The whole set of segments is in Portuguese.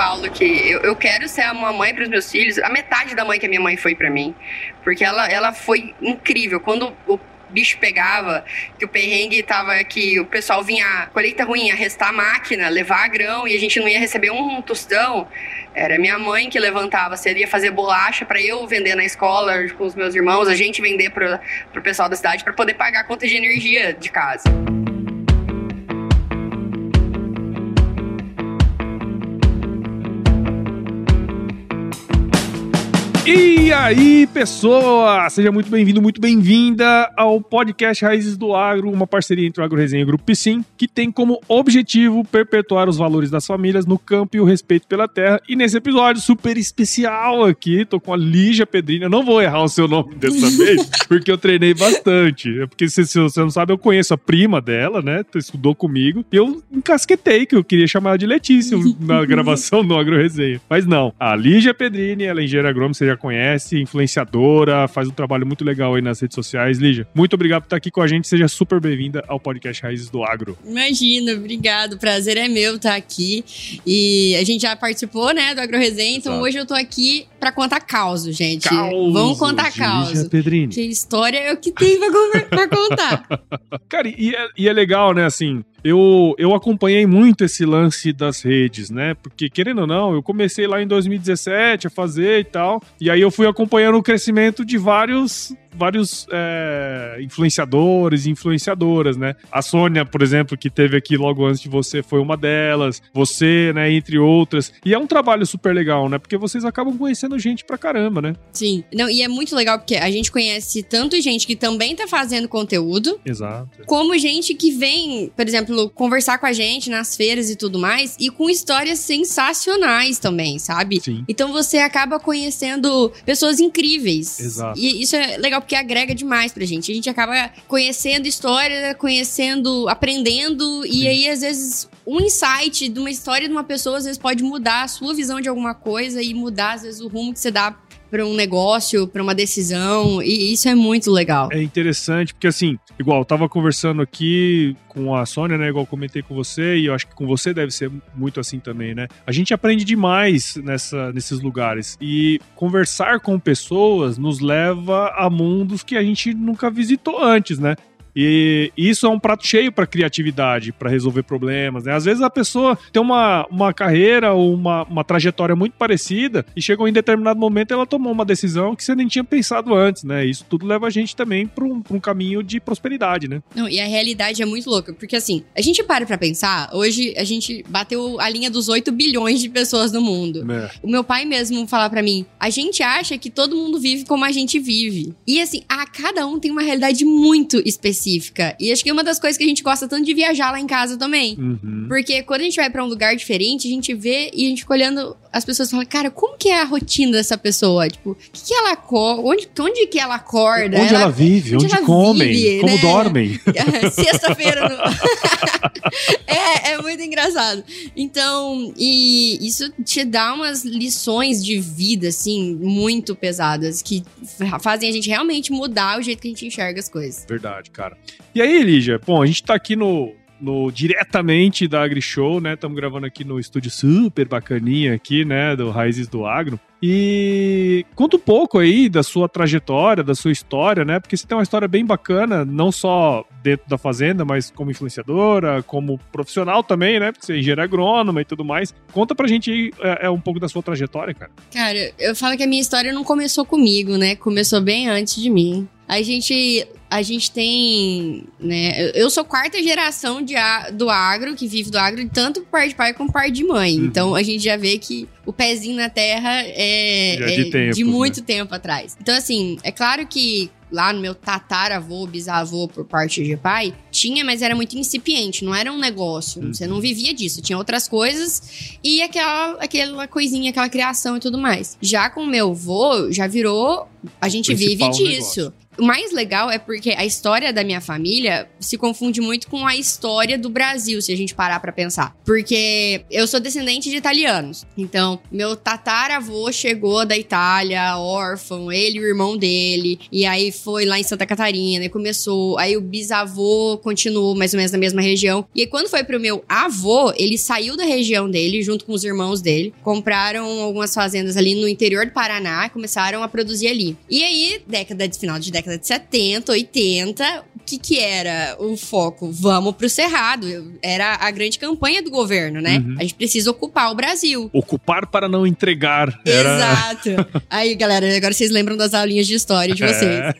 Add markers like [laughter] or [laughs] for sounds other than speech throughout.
falo que eu, eu quero ser uma mãe para os meus filhos, a metade da mãe que a minha mãe foi para mim. Porque ela, ela foi incrível. Quando o bicho pegava, que o perrengue tava que o pessoal vinha, colheita ruim, arrestar a máquina, levar grão e a gente não ia receber um tostão. Era minha mãe que levantava, seria fazer bolacha para eu vender na escola com os meus irmãos, a gente vender para o pessoal da cidade para poder pagar a conta de energia de casa. E aí, pessoa! Seja muito bem-vindo, muito bem-vinda ao podcast Raízes do Agro, uma parceria entre o Agro Resenha e o Grupo Piscin, que tem como objetivo perpetuar os valores das famílias no campo e o respeito pela terra. E nesse episódio super especial aqui, tô com a Lígia Pedrinha. Não vou errar o seu nome dessa [laughs] vez, porque eu treinei bastante. É porque se, se, você não sabe, eu conheço a prima dela, né? Estudou comigo. E eu encasquetei que eu queria chamar ela de Letícia na [laughs] gravação do Agro Resenha. Mas não, a Lígia Pedrini, ela é engenheira agrônoma, você já conhece, influenciadora, faz um trabalho muito legal aí nas redes sociais. Lígia, muito obrigado por estar aqui com a gente. Seja super bem-vinda ao podcast Raízes do Agro. Imagina, obrigado. Prazer é meu estar aqui. E a gente já participou, né, do Agro Resenha, então Exato. hoje eu tô aqui para contar causa, gente. Causo, Vamos contar causa. Pedrini. Que história é o que tem pra, [laughs] pra contar. Cara, e é, e é legal, né, assim, eu, eu acompanhei muito esse lance das redes, né? Porque, querendo ou não, eu comecei lá em 2017 a fazer e tal. E aí eu fui acompanhando o crescimento de vários vários é, influenciadores e influenciadoras, né? A Sônia, por exemplo, que teve aqui logo antes de você, foi uma delas. Você, né, entre outras. E é um trabalho super legal, né? Porque vocês acabam conhecendo gente pra caramba, né? Sim. Não, e é muito legal porque a gente conhece tanto gente que também tá fazendo conteúdo. Exato. Como gente que vem, por exemplo, conversar com a gente nas feiras e tudo mais. E com histórias sensacionais também, sabe? Sim. Então você acaba conhecendo pessoas incríveis. Exato. E isso é legal porque agrega demais pra gente. A gente acaba conhecendo história, conhecendo, aprendendo, Sim. e aí às vezes um insight de uma história de uma pessoa às vezes pode mudar a sua visão de alguma coisa e mudar às vezes o rumo que você dá para um negócio, para uma decisão, e isso é muito legal. É interessante, porque assim, igual, eu tava conversando aqui com a Sônia, né, igual comentei com você, e eu acho que com você deve ser muito assim também, né? A gente aprende demais nessa, nesses lugares, e conversar com pessoas nos leva a mundos que a gente nunca visitou antes, né? E isso é um prato cheio para criatividade, para resolver problemas. Né? Às vezes a pessoa tem uma, uma carreira ou uma, uma trajetória muito parecida e chegou em determinado momento ela tomou uma decisão que você nem tinha pensado antes, né? Isso tudo leva a gente também para um, um caminho de prosperidade, né? Não, e a realidade é muito louca, porque assim, a gente para pra pensar, hoje a gente bateu a linha dos 8 bilhões de pessoas no mundo. É. O meu pai mesmo fala para mim, a gente acha que todo mundo vive como a gente vive. E assim, a cada um tem uma realidade muito específica específica. E acho que é uma das coisas que a gente gosta tanto de viajar lá em casa também. Uhum. Porque quando a gente vai para um lugar diferente, a gente vê e a gente fica olhando as pessoas falam, cara, como que é a rotina dessa pessoa? Tipo, o que, que ela onde, onde que ela acorda? Onde ela, ela vive, onde, onde ela comem, vive, como né? dormem. [laughs] Sexta-feira. No... [laughs] [laughs] é, é muito engraçado. Então, e isso te dá umas lições de vida, assim, muito pesadas, que fazem a gente realmente mudar o jeito que a gente enxerga as coisas. Verdade, cara. E aí, Lígia, bom, a gente tá aqui no, no diretamente da AgriShow, né? Estamos gravando aqui no estúdio super bacaninha aqui, né, do Raízes do Agro. E conta um pouco aí da sua trajetória, da sua história, né? Porque você tem uma história bem bacana, não só dentro da fazenda, mas como influenciadora, como profissional também, né? Porque você é engenheiro agrônoma e tudo mais. Conta pra gente aí é, é, um pouco da sua trajetória, cara. Cara, eu falo que a minha história não começou comigo, né? Começou bem antes de mim. A gente a gente tem, né? Eu sou quarta geração de, do agro, que vive do agro, tanto por parte de pai como por parte de mãe. Uhum. Então a gente já vê que o pezinho na terra é, é de, tempo, de, muito né? tempo atrás. Então, assim, é claro que lá no meu tataravô, bisavô por parte de pai, tinha, mas era muito incipiente, não era um negócio. Uhum. Você não vivia disso, tinha outras coisas e aquela, aquela coisinha, aquela criação e tudo mais. Já com o meu avô, já virou A gente vive disso. negócio. O mais legal é porque a história da minha família se confunde muito com a história do Brasil, se a gente parar pra pensar. Porque eu sou descendente de italianos. Então, meu tataravô chegou da Itália, órfão, ele e o irmão dele. E aí foi lá em Santa Catarina e começou. Aí o bisavô continuou mais ou menos na mesma região. E aí, quando foi pro meu avô, ele saiu da região dele, junto com os irmãos dele. Compraram algumas fazendas ali no interior do Paraná e começaram a produzir ali. E aí, década de final de década de 70, 80, o que que era o foco? Vamos pro Cerrado. Era a grande campanha do governo, né? Uhum. A gente precisa ocupar o Brasil. Ocupar para não entregar. Era... Exato. Aí, galera, agora vocês lembram das aulinhas de história de [laughs] vocês. É.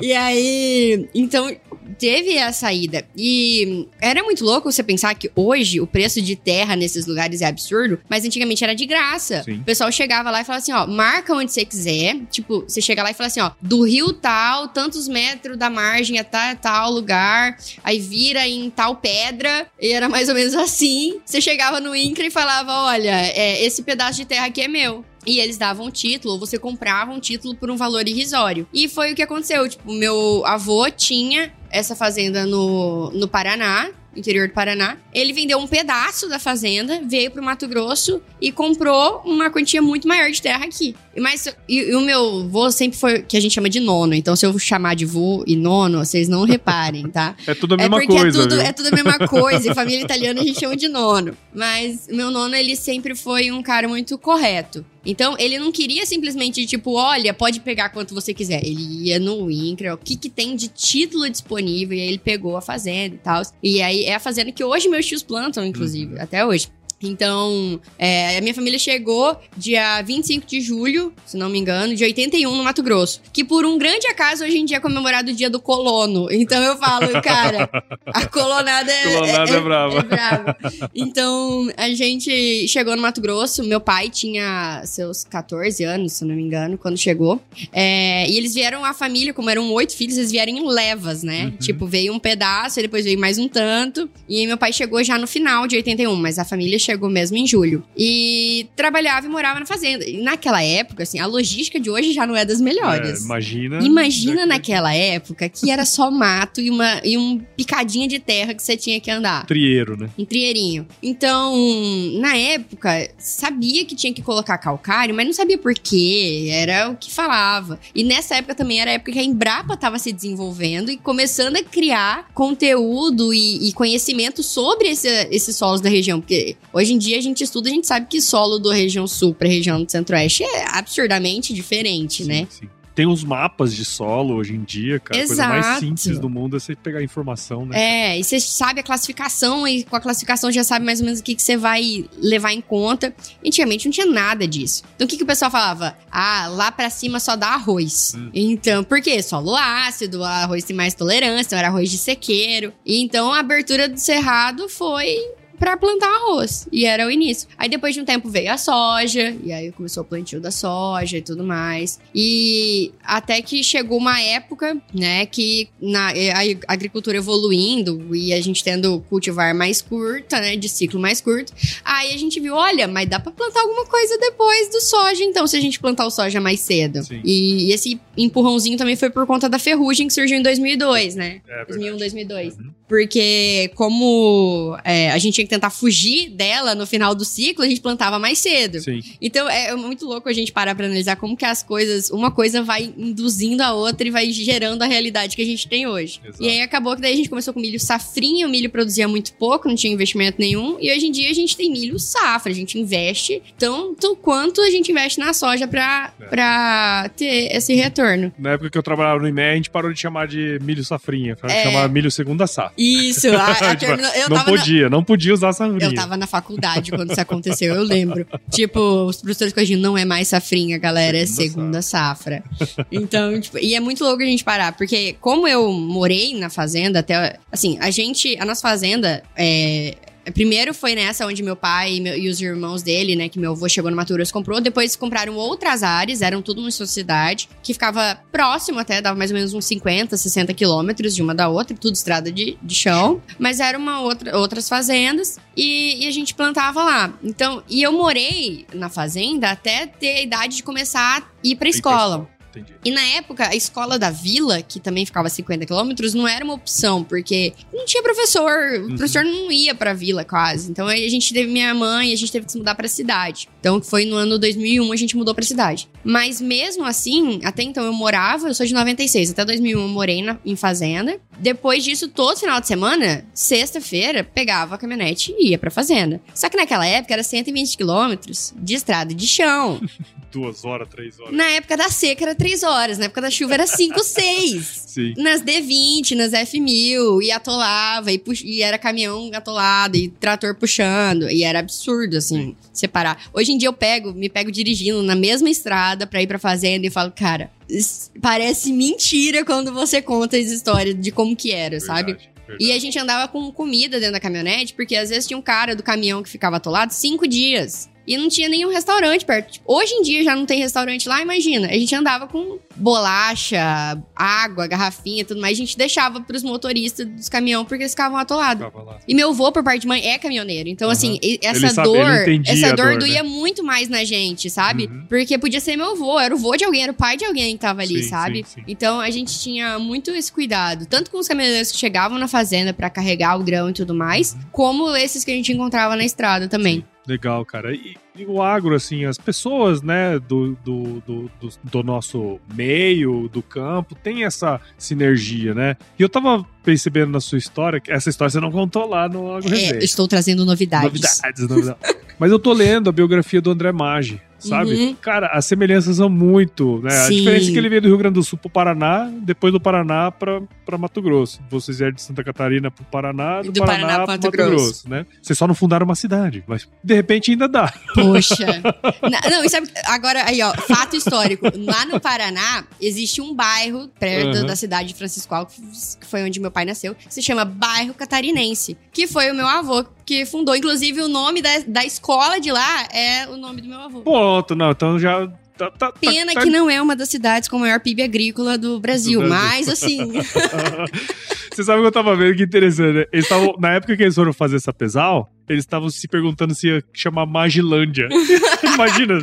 E aí, então, teve a saída. E era muito louco você pensar que hoje o preço de terra nesses lugares é absurdo, mas antigamente era de graça. Sim. O pessoal chegava lá e falava assim, ó, marca onde você quiser. Tipo, você chega lá e fala assim, ó, do rio tal, tantos metros da margem até tal lugar, aí vira em tal pedra, e era mais ou menos assim. Você chegava no INCRA e falava, olha, é, esse pedaço de terra aqui é meu. E eles davam um título, ou você comprava um título por um valor irrisório. E foi o que aconteceu. Tipo, meu avô tinha essa fazenda no, no Paraná, interior do Paraná. Ele vendeu um pedaço da fazenda, veio pro Mato Grosso e comprou uma quantia muito maior de terra aqui. E Mas e, e o meu vô sempre foi que a gente chama de nono. Então, se eu chamar de vô e nono, vocês não reparem, tá? [laughs] É tudo a É mesma porque coisa. é, tudo, é tudo a mesma [laughs] coisa. Em família italiana a gente chama de nono. Mas meu nono, ele sempre foi um cara muito correto. Então, ele não queria simplesmente, tipo, olha, pode pegar quanto você quiser. Ele ia no INCRA, o que, que tem de título disponível, e aí ele pegou a fazenda e tal. E aí é a fazenda que hoje meus tios plantam, inclusive, até hoje. Então, é, a minha família chegou dia 25 de julho, se não me engano, de 81 no Mato Grosso. Que por um grande acaso hoje em dia é comemorado o dia do colono. Então eu falo, [laughs] cara, a colonada é. Colonada é brava. é brava. Então, a gente chegou no Mato Grosso. Meu pai tinha seus 14 anos, se não me engano, quando chegou. É, e eles vieram, a família, como eram oito filhos, eles vieram em levas, né? Uhum. Tipo, veio um pedaço, e depois veio mais um tanto. E meu pai chegou já no final de 81, mas a família chegou mesmo em julho. E trabalhava e morava na fazenda. E naquela época, assim, a logística de hoje já não é das É, melhores. imagina. Imagina naquela época que era só mato e uma e um picadinha de terra que você tinha que andar. Trieiro, né? Um trieirinho. Então, na época, sabia que tinha que colocar calcário, mas não sabia por quê. Era o que falava. E nessa época também era a época que a Embrapa estava se desenvolvendo e começando a criar conteúdo e, e conhecimento sobre esse- esses solos da região. Porque hoje em dia a gente estuda, a gente sabe que solo da região sul para região do centro-oeste é absurdamente diferente, Sim, né? sim. Tem uns mapas de solo hoje em dia, cara. A coisa mais Exato. simples do mundo é você pegar informação, né? É, e você sabe a classificação, e com a classificação já sabe mais ou menos o que, que você vai levar em conta. Antigamente não tinha nada disso. Então o que, que o pessoal falava? Ah, lá pra cima só dá arroz. Hum. Então, por quê? Solo ácido, arroz tem mais tolerância, então era arroz de sequeiro. E então a abertura do cerrado foi pra plantar arroz. E era o início. Aí depois de um tempo veio a soja, e aí começou o plantio da soja e tudo mais. E até que chegou uma época, né, que na, a agricultura evoluindo e a gente tendo cultivar mais curta, né, de ciclo mais curto, aí a gente viu, olha, mas dá pra plantar alguma coisa depois do soja, então, se a gente plantar o soja mais cedo. Sim. E esse empurrãozinho também foi por conta da ferrugem que surgiu em 2002, né? É, 2001, 2002. Uhum. Porque como é, a gente tinha que tentar fugir dela no final do ciclo, a gente plantava mais cedo. Sim. Então é muito louco a gente parar pra analisar como que as coisas, uma coisa vai induzindo a outra e vai gerando a realidade que a gente tem hoje. Exato. E aí acabou que daí a gente começou com milho safrinha, o milho produzia muito pouco, não tinha investimento nenhum, e hoje em dia a gente tem milho safra, a gente investe tanto quanto a gente investe na soja pra, É. pra ter esse retorno. Na época que eu trabalhava no IME, a gente parou de chamar de milho safrinha. Pra É. chamar milho segunda safra. Isso, a, a [laughs] Tipo, termina- eu não tava na- podia, não podia usar safrinha. Eu tava na faculdade quando isso aconteceu, eu lembro. [laughs] Tipo, os professores corrigindo, não é mais safrinha, galera, é Segunda segunda safra. Então, tipo, e é muito louco a gente parar, porque como eu morei na fazenda até, assim, a gente, a nossa fazenda, é... Primeiro foi nessa onde meu pai e, meu- e os irmãos dele, né, que meu avô chegou no Grosso comprou. Depois compraram outras áreas, eram tudo uma sociedade, que ficava próximo até, dava mais ou menos uns 50, 60 quilômetros de uma da outra, tudo estrada de, de chão. Mas era uma outra, outras fazendas e, e a gente plantava lá. Então, e eu morei na fazenda até ter a idade de começar a Ir pra escola. Entendi. E na época, a escola da vila, que também ficava a 50 quilômetros, não era uma opção, porque não tinha professor. O Uhum. professor não ia pra vila quase. Então aí a gente teve minha mãe, a gente teve que se mudar pra cidade. Então foi no ano 2001 a gente mudou pra cidade. Mas mesmo assim, até então eu morava, eu sou de 96, até 2001 eu morei na- em fazenda. Depois disso, todo final de semana, sexta-feira, pegava a caminhonete e ia pra fazenda. Só que naquela época era 120 quilômetros de estrada de chão. [laughs] Duas horas, três horas. Na época da seca era 3 horas, na época da chuva era 5, 6. [laughs] Sim. Nas D20, nas F1000, e atolava, e, pux- e era caminhão atolado, e trator puxando, e era absurdo, assim, separar. Hoje em dia eu pego, me pego dirigindo na mesma estrada pra ir pra fazenda e falo, cara, parece mentira quando você conta as histórias de como que era, sabe? Verdade, verdade. E a gente andava com comida dentro da caminhonete, porque às vezes tinha um cara do caminhão que ficava atolado cinco dias. E não tinha nenhum restaurante perto. Hoje em dia já não tem restaurante lá, imagina. A gente andava com bolacha, água, garrafinha e tudo mais. A gente deixava pros motoristas dos caminhão porque eles ficavam atolados. E meu avô, por parte de mãe, é caminhoneiro. Então, Aham. assim, essa sabe- dor. essa dor, dor, doía né? muito mais na gente, sabe? Uhum. Porque podia ser meu avô, era o avô de alguém, era o pai de alguém que tava ali, Sim, sabe? sim, sim. Então a gente tinha muito esse cuidado, tanto com os caminhoneiros que chegavam na fazenda pra carregar o grão e tudo mais, Uhum. como esses que a gente encontrava na estrada também. Legal, cara. E, e o agro, assim, as pessoas, né, do, do, do, do, do nosso meio, do campo, tem essa sinergia, né? E eu tava percebendo na sua história, que essa história você não contou lá no Agro É, estou trazendo novidades. Novidades, novidades. Mas eu tô lendo a biografia do André Maggi, sabe? Uhum. Cara, as semelhanças são muito, né? A Sim. diferença é que ele veio do Rio Grande do Sul pro Paraná, depois do Paraná pra, pra Mato Grosso. Vocês vieram de Santa Catarina pro Paraná, do, Do Paraná, Paraná pro Mato, Mato Grosso. Grosso. né? Vocês só não fundaram uma cidade, mas de repente ainda dá. Poxa. [laughs] Não, e sabe, agora aí, ó, fato histórico. Lá no Paraná, existe um bairro perto Aham. da cidade de Francisco Alves, que foi onde meu pai nasceu, que se chama Bairro Catarinense, que foi o meu avô que fundou. Inclusive, o nome da, da escola de lá é o nome do meu avô. Ponto, não, então já. Tá, tá, tá- Pena tá- que não é uma das cidades com o maior PIB agrícola do Brasil, Do Brasil. mas assim. [laughs] Você sabe o que eu tava vendo? Que interessante, né? Eles tavam, na época que eles foram fazer essa pesal, eles estavam se perguntando se ia chamar Magilândia. [laughs] Imagina,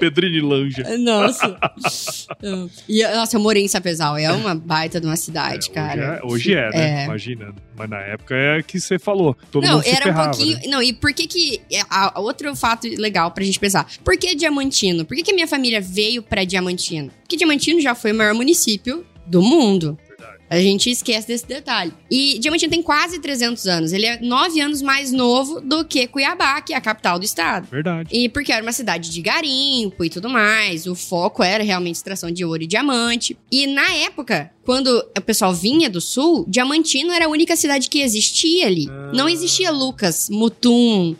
Pedrinilândia. Nossa. [laughs] e, nossa, eu morei em Sapezal. É uma baita de uma cidade, É, cara. Hoje é, hoje é, né? É. Imagina. Mas na época é que você falou. Todo não, mundo se era um ferrava, pouquinho. né? Não, e por que que. é, A, a outro fato legal pra gente pensar. Por que Diamantino? Por que, que a minha família veio pra Diamantino? Porque Diamantino já foi o maior município do mundo. A gente esquece desse detalhe. E Diamantino tem quase 300 anos. Ele é 9 anos mais novo do que Cuiabá, que é a capital do estado. Verdade. E porque era uma cidade de garimpo e tudo mais, o foco era realmente extração de ouro e diamante. E na época, quando o pessoal vinha do sul, Diamantino era a única cidade que existia ali. Ah. Não existia Lucas, Mutum,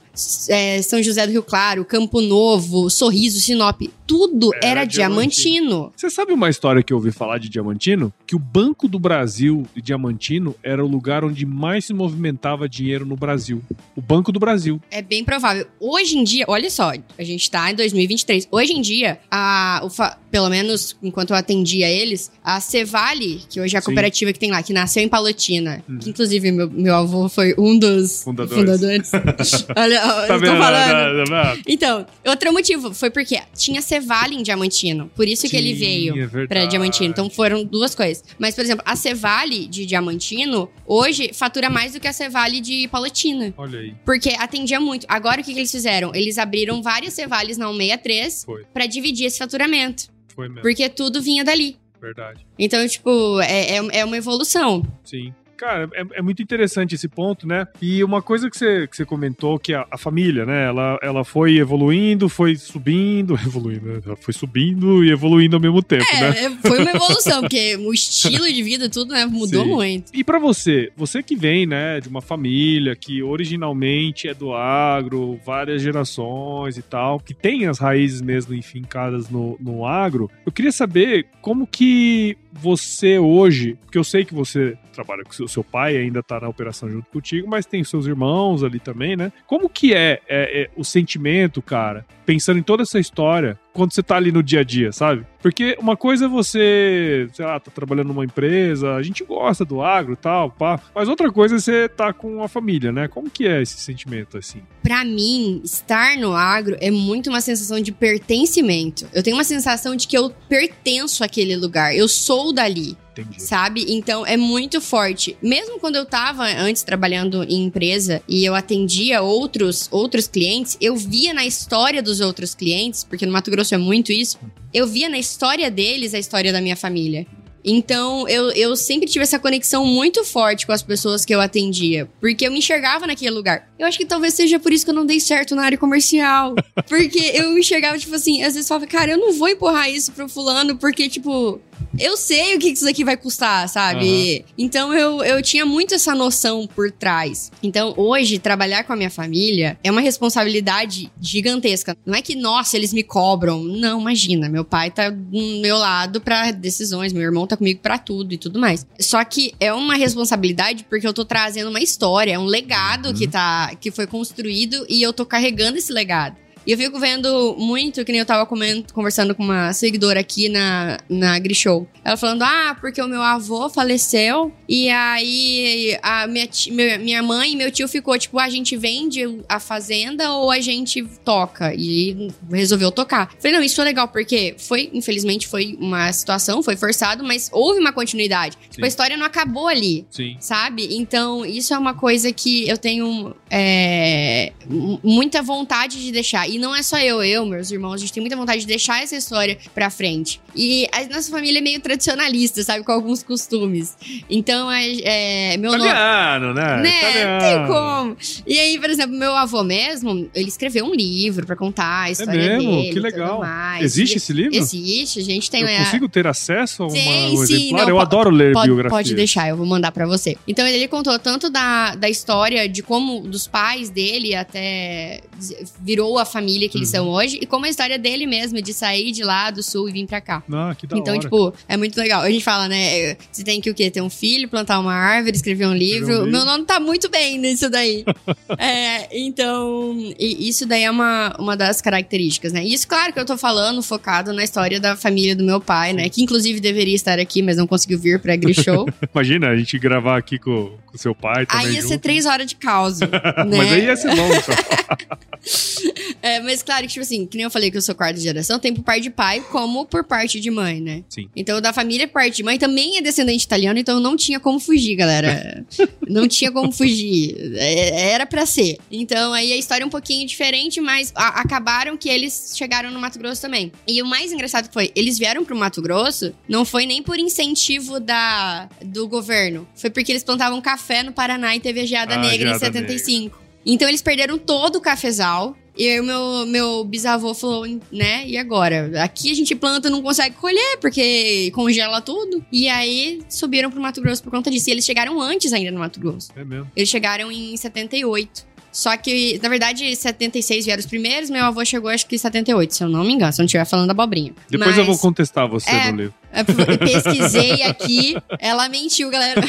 é, São José do Rio Claro, Campo Novo, Sorriso, Sinop. Tudo Era era, Diamantino. Diamantino. Você sabe uma história que eu ouvi falar de Diamantino? Que o Banco do Brasil de Diamantino era o lugar onde mais se movimentava dinheiro no Brasil. O Banco do Brasil. É bem provável. Hoje em dia, olha só, a gente tá em 2023. Hoje em dia, a, pelo menos enquanto eu atendia eles, a Cevale, que hoje é a Sim. cooperativa que tem lá, que nasceu em Palotina, Hum. que inclusive meu, meu avô foi um dos Fundadores. fundadores. [laughs] olha, Tá vendo? falando. Tá vendo? Então, outro motivo foi porque tinha Cevale em Diamantino. Por isso que ele Sim, veio é pra Diamantino. Então foram duas coisas. Mas, por exemplo, a Cevale de Diamantino hoje fatura mais do que a Cevale de Palotina. Olha aí. Porque atendia muito. Agora o que, que eles fizeram? Eles abriram várias Cevales na 163 Foi. pra dividir esse faturamento. Foi mesmo. Porque tudo vinha dali. Verdade. Então, tipo, é, é, é uma evolução. Sim. Cara, é, é muito interessante esse ponto, né? E uma coisa que você, que você comentou, que a, a família, né? Ela, ela foi evoluindo, foi subindo, [laughs] evoluindo, né? Ela foi subindo e evoluindo ao mesmo tempo, né? É, é, foi uma [laughs] evolução, porque o estilo de vida, tudo, né, mudou Sim. muito. E pra você, você que vem, né, de uma família que originalmente é do agro, várias gerações e tal, que tem as raízes mesmo enfincadas no, no agro, eu queria saber como que você hoje, porque eu sei que você trabalha com seu, seu pai, ainda tá na operação junto contigo, mas tem seus irmãos ali também, né? Como que é, é, é o sentimento, cara, pensando em toda essa história, quando você tá ali no dia a dia, sabe? Porque uma coisa é você, sei lá, tá trabalhando numa empresa, a gente gosta do agro e tal, pá, mas outra coisa é você tá com a família, né? Como que é esse sentimento, assim? Pra mim, estar no agro é muito uma sensação de pertencimento. Eu tenho uma sensação de que eu pertenço àquele lugar, eu sou dali. Entendi. Sabe? Então é muito forte. Mesmo quando eu tava antes trabalhando em empresa e eu atendia outros outros clientes, eu via na história dos outros clientes, porque no Mato Grosso é muito isso, eu via na história deles a história da minha família. Então, eu, eu sempre tive essa conexão muito forte com as pessoas que eu atendia. Porque eu me enxergava naquele lugar. Eu acho que talvez seja por isso que eu não dei certo na área comercial. [laughs] porque eu me enxergava, tipo assim, às vezes falava, cara, eu não vou empurrar isso pro fulano, porque, tipo, eu sei o que isso aqui vai custar, sabe? Uhum. Então eu, eu tinha muito essa noção por trás. Então hoje, trabalhar com a minha família é uma responsabilidade gigantesca. Não é que, nossa, eles me cobram. Não, imagina. Meu pai tá do meu lado para decisões, meu irmão tá comigo para tudo e tudo mais. Só que é uma responsabilidade porque eu tô trazendo uma história, é um legado uhum. que, tá, que foi construído e eu tô carregando esse legado. E eu fico vendo muito, que nem eu tava conversando com uma seguidora aqui na, na Grishow. Ela falando, ah, porque o meu avô faleceu e aí a minha, minha mãe e meu tio ficou, tipo, a gente vende a fazenda ou a gente toca? E resolveu tocar. Falei, não, isso é legal, porque foi, infelizmente, foi uma situação, foi forçado, mas houve uma continuidade. Tipo, a história não acabou ali. Sim. Sabe? Então, isso é uma coisa que eu tenho é, muita vontade de deixar. E e não é só eu, eu, meus irmãos, a gente tem muita vontade de deixar essa história pra frente. E a nossa família é meio tradicionalista, sabe? Com alguns costumes. Então, é, é meu Italiano, nome... né? né? Italiano. Tem como. E aí, por exemplo, meu avô mesmo, ele escreveu um livro pra contar a história é mesmo? dele. Que legal. Existe e, esse livro? Existe, a gente tem... Eu é... consigo ter acesso a uma, Sim, um sim, não, eu adoro ler pode, biografias. Pode deixar, eu vou mandar pra você. Então, ele contou tanto da, da história de como dos pais dele até virou a família que uhum. eles são hoje hoje, e como a história dele mesmo, de sair de lá do sul e vir pra cá. Ah, que da então, hora. tipo, é muito legal. A gente fala, né? Você tem que o quê? Ter um filho, plantar uma árvore, escrever um livro. Um livro. Meu nome tá muito bem nisso daí. [laughs] é, então, isso daí é uma, uma das características, né? Isso, claro, que eu tô falando focado na história da família do meu pai, né? Que inclusive deveria estar aqui, mas não conseguiu vir pra Grishow. [laughs] Imagina a gente gravar aqui com, com seu pai também. Aí ia junto. ser três horas de caos. né? [laughs] mas aí ia ser longo, é, mas claro que, tipo assim, que nem eu falei que eu sou quarta geração, tem por parte de pai como por parte de mãe, né? Sim. Então, da família, parte de mãe também é descendente italiano, então não tinha como fugir, galera. [laughs] não tinha como fugir. É, era para ser. Então, aí a história é um pouquinho diferente, mas a, acabaram que eles chegaram no Mato Grosso também. E o mais engraçado foi, eles vieram pro Mato Grosso, não foi nem por incentivo da, do governo, foi porque eles plantavam café no Paraná e teve a geada ah, negra geada em 75. Negra. Então eles perderam todo o cafezal. E aí o meu, meu bisavô falou, né? E agora? Aqui a gente planta não consegue colher, porque congela tudo. E aí subiram pro Mato Grosso por conta disso. E eles chegaram antes ainda no Mato Grosso. É mesmo. Eles chegaram em 78. Só que, na verdade, 76 vieram os primeiros, meu avô chegou acho que em 78, se eu não me engano, se eu não estiver falando abobrinha. Depois Mas, eu vou contestar você é, no livro. Eu pesquisei aqui, ela mentiu, galera.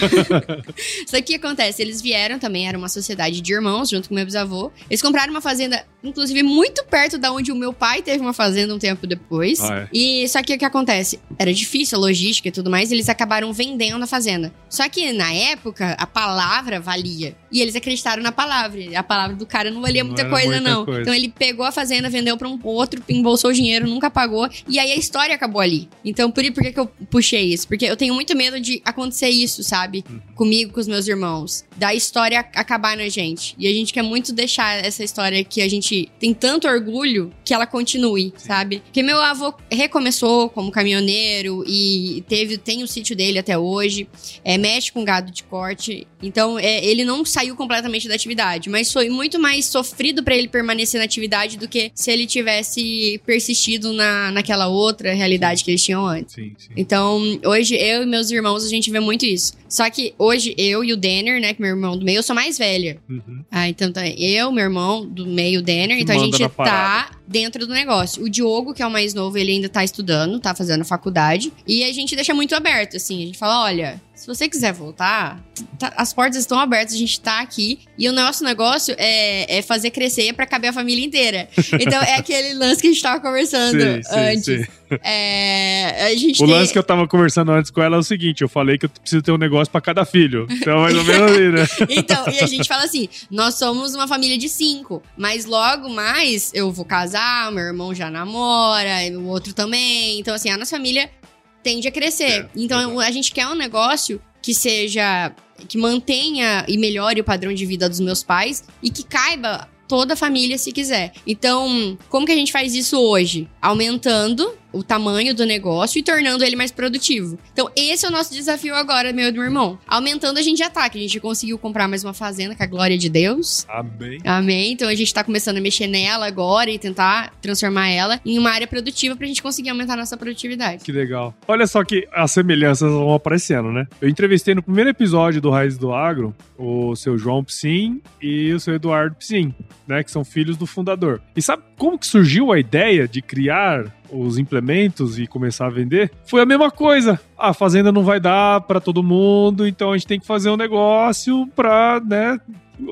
[laughs] Só que o que acontece? Eles vieram também, era uma sociedade de irmãos, junto com meu bisavô. Eles compraram uma fazenda, inclusive, muito perto da onde o meu pai teve uma fazenda um tempo depois. Ah, é. E só que o que acontece? Era difícil a logística e tudo mais, e eles acabaram vendendo a fazenda. Só que na época, a palavra valia. E eles acreditaram na palavra. A palavra do cara não valia Não muita coisa, muita não. coisa. Então ele pegou a fazenda, vendeu pra um outro, embolsou o dinheiro, nunca pagou. E aí a história acabou ali. Então, por, por que, eu puxei isso? Porque eu tenho muito medo de acontecer isso, sabe? Uhum. Comigo, com os meus irmãos. Da história acabar na gente. E a gente quer muito deixar essa história que a gente tem tanto orgulho que ela continue, sabe? Porque meu avô recomeçou como caminhoneiro e teve, tem o sítio dele até hoje. É, mexe com gado de corte. Então, é, ele não saiu completamente da atividade, mas foi muito mais sofrido para ele permanecer na atividade do que se ele tivesse persistido na, naquela outra realidade que eles tinham antes. Sim, sim. Então, hoje eu e meus irmãos, a gente vê muito isso. Só que hoje eu e o Denner, né, que meu irmão do meio, eu sou mais velha. Uhum. Ah, então tá, eu, meu irmão do meio, o Denner, então a gente tá parada. dentro do negócio. O Diogo, que é o mais novo, ele ainda tá estudando, tá fazendo faculdade. E a gente deixa muito aberto, assim. A gente fala: olha, se você quiser voltar, tá- as portas estão abertas, a gente tá aqui. E o nosso negócio é, é fazer crescer pra caber a família inteira. [laughs] Então é aquele lance que a gente tava conversando Sim, antes. sim. É, O tem- lance que eu tava conversando antes com ela é o seguinte: eu falei que eu preciso ter um negócio pra cada filho. Então, mais ou menos [laughs] aí, né? Então, e a gente fala assim: nós somos uma família de cinco, mas logo mais eu vou casar, meu irmão já namora, e o outro também. Então, assim, a nossa família tende a crescer. É, então, a gente quer um negócio que seja. que mantenha e melhore o padrão de vida dos meus pais e que caiba toda a família se quiser. Então, como que a gente faz isso hoje? Aumentando o tamanho do negócio e tornando ele mais produtivo. Então, esse é o nosso desafio agora, meu e do meu irmão. Aumentando, a gente já tá, que a gente conseguiu comprar mais uma fazenda, com a glória de Deus. Amém. Amém. Então a gente tá começando a mexer nela agora e tentar transformar ela em uma área produtiva pra gente conseguir aumentar a nossa produtividade. Que legal. Olha só que as semelhanças vão aparecendo, né? Eu entrevistei no primeiro episódio do Raiz do Agro o seu João Psim e o seu Eduardo Psim, né? Que são filhos do fundador. E sabe como que surgiu a ideia de criar os implementos e começar a vender? Foi a mesma coisa. A fazenda não vai dar para todo mundo, então a gente tem que fazer um negócio para, né?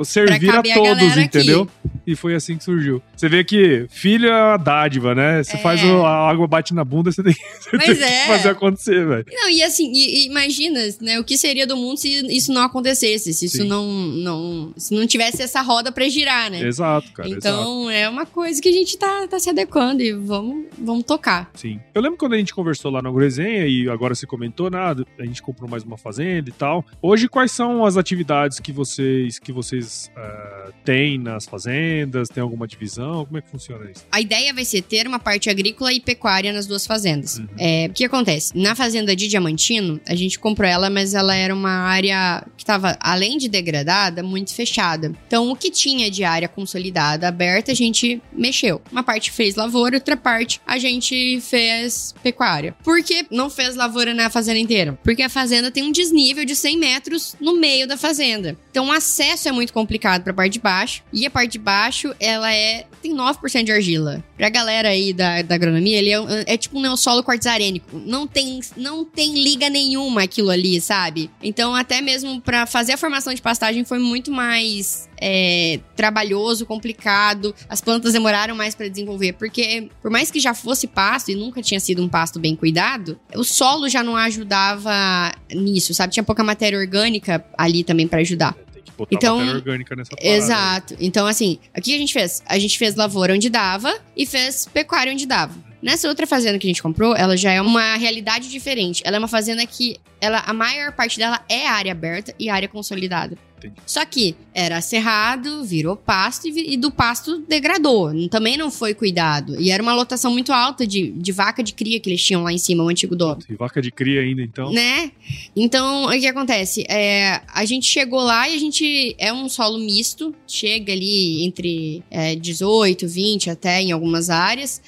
Servir a caber a todos, aqui. entendeu? E foi assim que surgiu. Você vê que filho é uma dádiva, né? Você É. faz o- a água bate na bunda, você tem, [laughs] você tem que é. fazer acontecer, velho. Não, e assim, e- e imagina, né, o que seria do mundo se isso não acontecesse, se isso Sim. não, não, se não tivesse essa roda pra girar, né? Exato, cara. exato. então, é uma coisa que a gente tá, tá se adequando e vamos, vamos tocar. Sim. Eu lembro quando a gente conversou lá na Resenha e agora você comentou, nada, a gente comprou mais uma fazenda e tal. Hoje, quais são as atividades que vocês que vocês ah, têm nas fazendas? Tem alguma divisão? Como é que funciona isso? A ideia vai ser ter uma parte agrícola e pecuária nas duas fazendas. Uhum. É, o que acontece? Na fazenda de Diamantino, a gente comprou ela, mas ela era uma área que estava, além de degradada, muito fechada. Então, o que tinha de área consolidada, aberta, a gente mexeu. Uma parte fez lavoura, outra parte a gente fez pecuária. Por que não fez lavoura na fazenda inteira? Porque a fazenda tem um desnível de 100 metros no meio da fazenda. Então, o acesso é muito complicado para a parte de baixo. E a parte de baixo, ela é tem 9% de argila. Pra galera aí da, da agronomia, ele é, um- é tipo um neossolo quartzarênico. Não tem, não tem liga nenhuma aquilo ali, sabe? Então, até mesmo pra fazer a formação de pastagem foi muito mais é, trabalhoso, complicado. As plantas demoraram mais pra desenvolver, porque por mais que já fosse pasto e nunca tinha sido um pasto bem cuidado, o solo já não ajudava nisso, sabe? Tinha pouca matéria orgânica ali também pra ajudar. É, Tem que botar Então, matéria orgânica nessa parada. Exato. Então, assim, o que a gente fez? A gente fez lavoura onde dava e fez pecuária onde dava. Nessa outra fazenda que a gente comprou, ela já é uma realidade diferente. Ela é uma fazenda que ela, a maior parte dela é área aberta e área consolidada. Entendi. Só que era cerrado, virou pasto e, e do pasto degradou. Também não foi cuidado. E era uma lotação muito alta de, de vaca de cria que eles tinham lá em cima, o antigo dono. E vaca de cria ainda, então. Né? Então, o que acontece? É, a gente chegou lá e a gente é um solo misto, chega ali entre é, 18, 20 até em algumas áreas.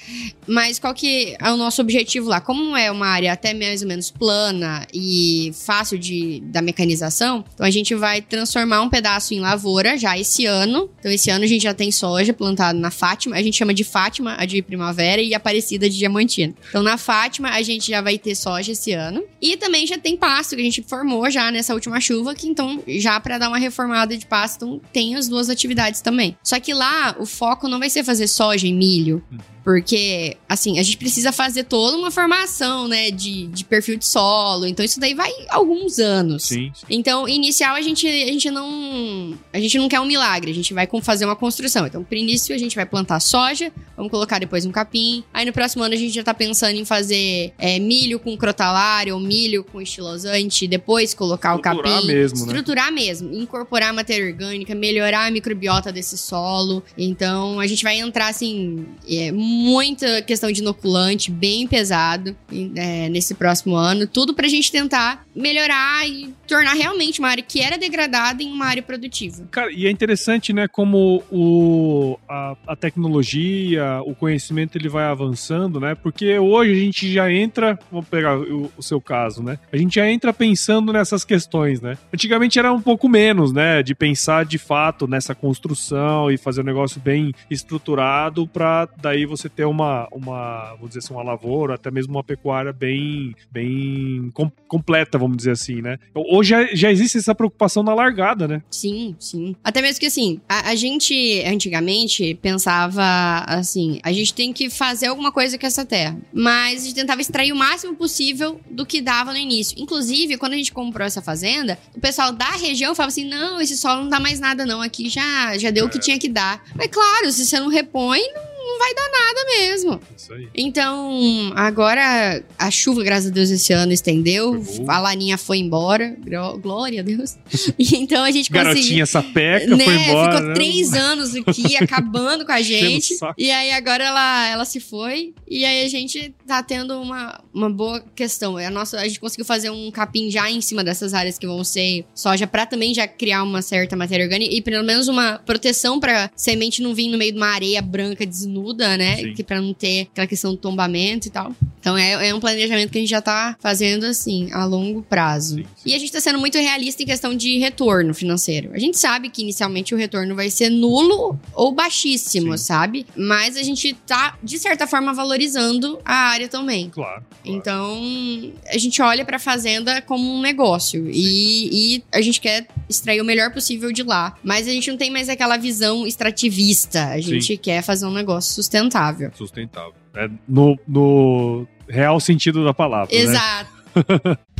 Mas qual que é o nosso objetivo lá? Como é uma área até mais ou menos plana e fácil de, da mecanização, então a gente vai transformar um pedaço em lavoura já esse ano. Então, esse ano a gente já tem soja plantado na Fátima. A gente chama de Fátima, a de primavera, e Aparecida de Diamantina. Então, na Fátima, a gente já vai ter soja esse ano. E também já tem pasto, que a gente formou já nessa última chuva, que então, já para dar uma reformada de pasto, então, tem as duas atividades também. Só que lá, o foco não vai ser fazer soja e milho. Porque, assim, a gente precisa fazer toda uma formação, né, de, de perfil de solo. Então, isso daí vai alguns anos. Sim. sim. Então, inicial, a gente, a gente não. A gente não quer um milagre, a gente vai com- fazer uma construção. Então, pro início, a gente vai plantar soja, vamos colocar depois um capim. Aí no próximo ano a gente já tá pensando em fazer é, milho com crotalária ou milho com estilosante, depois colocar o Estruturar capim. mesmo, né? Estruturar mesmo, incorporar matéria orgânica, melhorar a microbiota desse solo. Então, a gente vai entrar, assim, é, muita questão de inoculante, bem pesado, é, nesse próximo ano. Tudo pra gente tentar melhorar e tornar realmente uma área que era degradada em uma área produtiva. Cara, e é interessante, né, como o, a, a tecnologia, o conhecimento, ele vai avançando, né? Porque hoje a gente já entra, vamos pegar o, o seu caso, né? A gente já entra pensando nessas questões, né? Antigamente era um pouco menos, né? De pensar de fato nessa construção e fazer um negócio bem estruturado para daí você ter uma, uma, vamos dizer assim, uma lavoura, até mesmo uma pecuária bem, bem com, completa, vamos dizer assim, né? Hoje já, já existe essa preocupação na largada, né? Sim, sim. Até mesmo que assim, a, a gente antigamente pensava assim, a gente tem que fazer alguma coisa com essa terra, mas a gente tentava extrair o máximo possível do que dava no início. Inclusive, quando a gente comprou essa fazenda, o pessoal da região falava assim: não, esse solo não dá mais nada, não. Aqui já, já deu o que tinha que dar. Mas claro, se você não repõe, não não vai dar nada mesmo. Isso aí. Então, agora a chuva, graças a Deus, esse ano estendeu. A laninha foi embora. Glória a Deus. E [laughs] então a gente conseguiu. Garotinha sapeca né? foi embora. Ficou né? três anos aqui [laughs] acabando com a gente. E aí agora ela, ela se foi. E aí a gente tá tendo uma, uma boa questão. A, nossa, a gente conseguiu fazer um capim já em cima dessas áreas que vão ser soja para também já criar uma certa matéria orgânica e pelo menos uma proteção para semente não vir no meio de uma areia branca desnuda desnuda, né? Sim. Que para não ter aquela questão do tombamento e tal. Então é, é, um planejamento que a gente já tá fazendo assim, a longo prazo. Sim, sim. E a gente tá sendo muito realista em questão de retorno financeiro. A gente sabe que inicialmente o retorno vai ser nulo ou baixíssimo, sim. sabe? Mas a gente tá, de certa forma, valorizando a área também. Claro. claro. Então, a gente olha pra fazenda como um negócio. E, e a gente quer extrair o melhor possível de lá. Mas a gente não tem mais aquela visão extrativista. A gente quer fazer um negócio sustentável. Sustentável. É no, no real sentido da palavra. Né? Exato. Né? [laughs]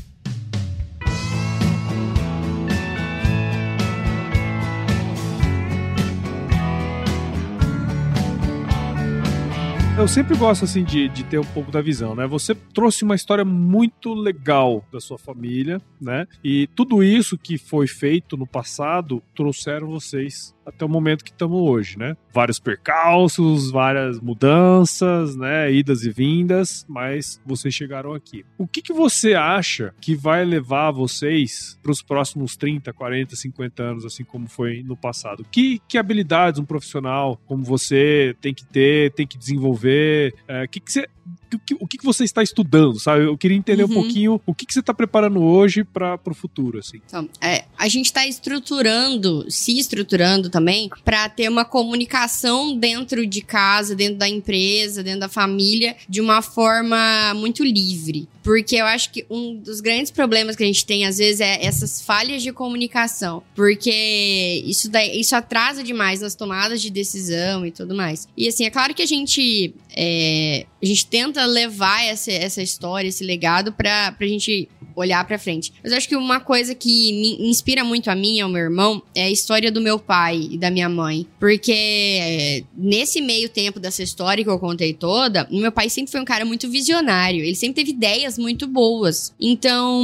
eu sempre gosto assim de, de ter um pouco da visão, né? Você trouxe uma história muito legal da sua família, né? E tudo isso que foi feito no passado trouxeram vocês até o momento que estamos hoje, né? Vários percalços, várias mudanças, né? Idas e vindas, mas vocês chegaram aqui. O que, que você acha que vai levar vocês para os próximos 30, 40, 50 anos, assim como foi no passado? Que, que habilidades um profissional como você tem que ter, tem que desenvolver? É, que, que você o que, você está estudando, sabe? Eu queria entender uhum. um pouquinho o que, você está preparando hoje para o futuro, assim. Então, é, a gente está estruturando, se estruturando também, para ter uma comunicação dentro de casa, dentro da empresa, dentro da família, de uma forma muito livre. Porque eu acho que um dos grandes problemas que a gente tem, às vezes, é essas falhas de comunicação. Porque isso, daí, isso atrasa demais nas tomadas de decisão e tudo mais. E assim, é claro que a gente. É, a gente tenta levar essa, essa história, esse legado pra, pra gente olhar pra frente. Mas eu acho que uma coisa que me inspira muito a mim e ao meu irmão é a história do meu pai e da minha mãe. Porque é, nesse meio tempo dessa história que eu contei toda, meu pai sempre foi um cara muito visionário. Ele sempre teve ideias muito boas. Então,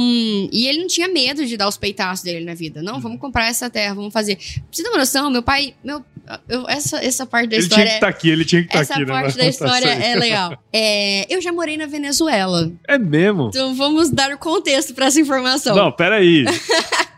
e ele não tinha medo de dar os peitaços dele na vida. Não, vamos comprar essa terra, vamos fazer. Pra você ter uma noção, meu pai, meu, eu, essa, essa parte da ele história. Ele tinha que estar tá aqui, ele tinha que estar tá aqui, né? Essa parte da história é legal. É, eu já morei na Venezuela. É mesmo? Então vamos dar o contexto para essa informação. Não, peraí. [laughs]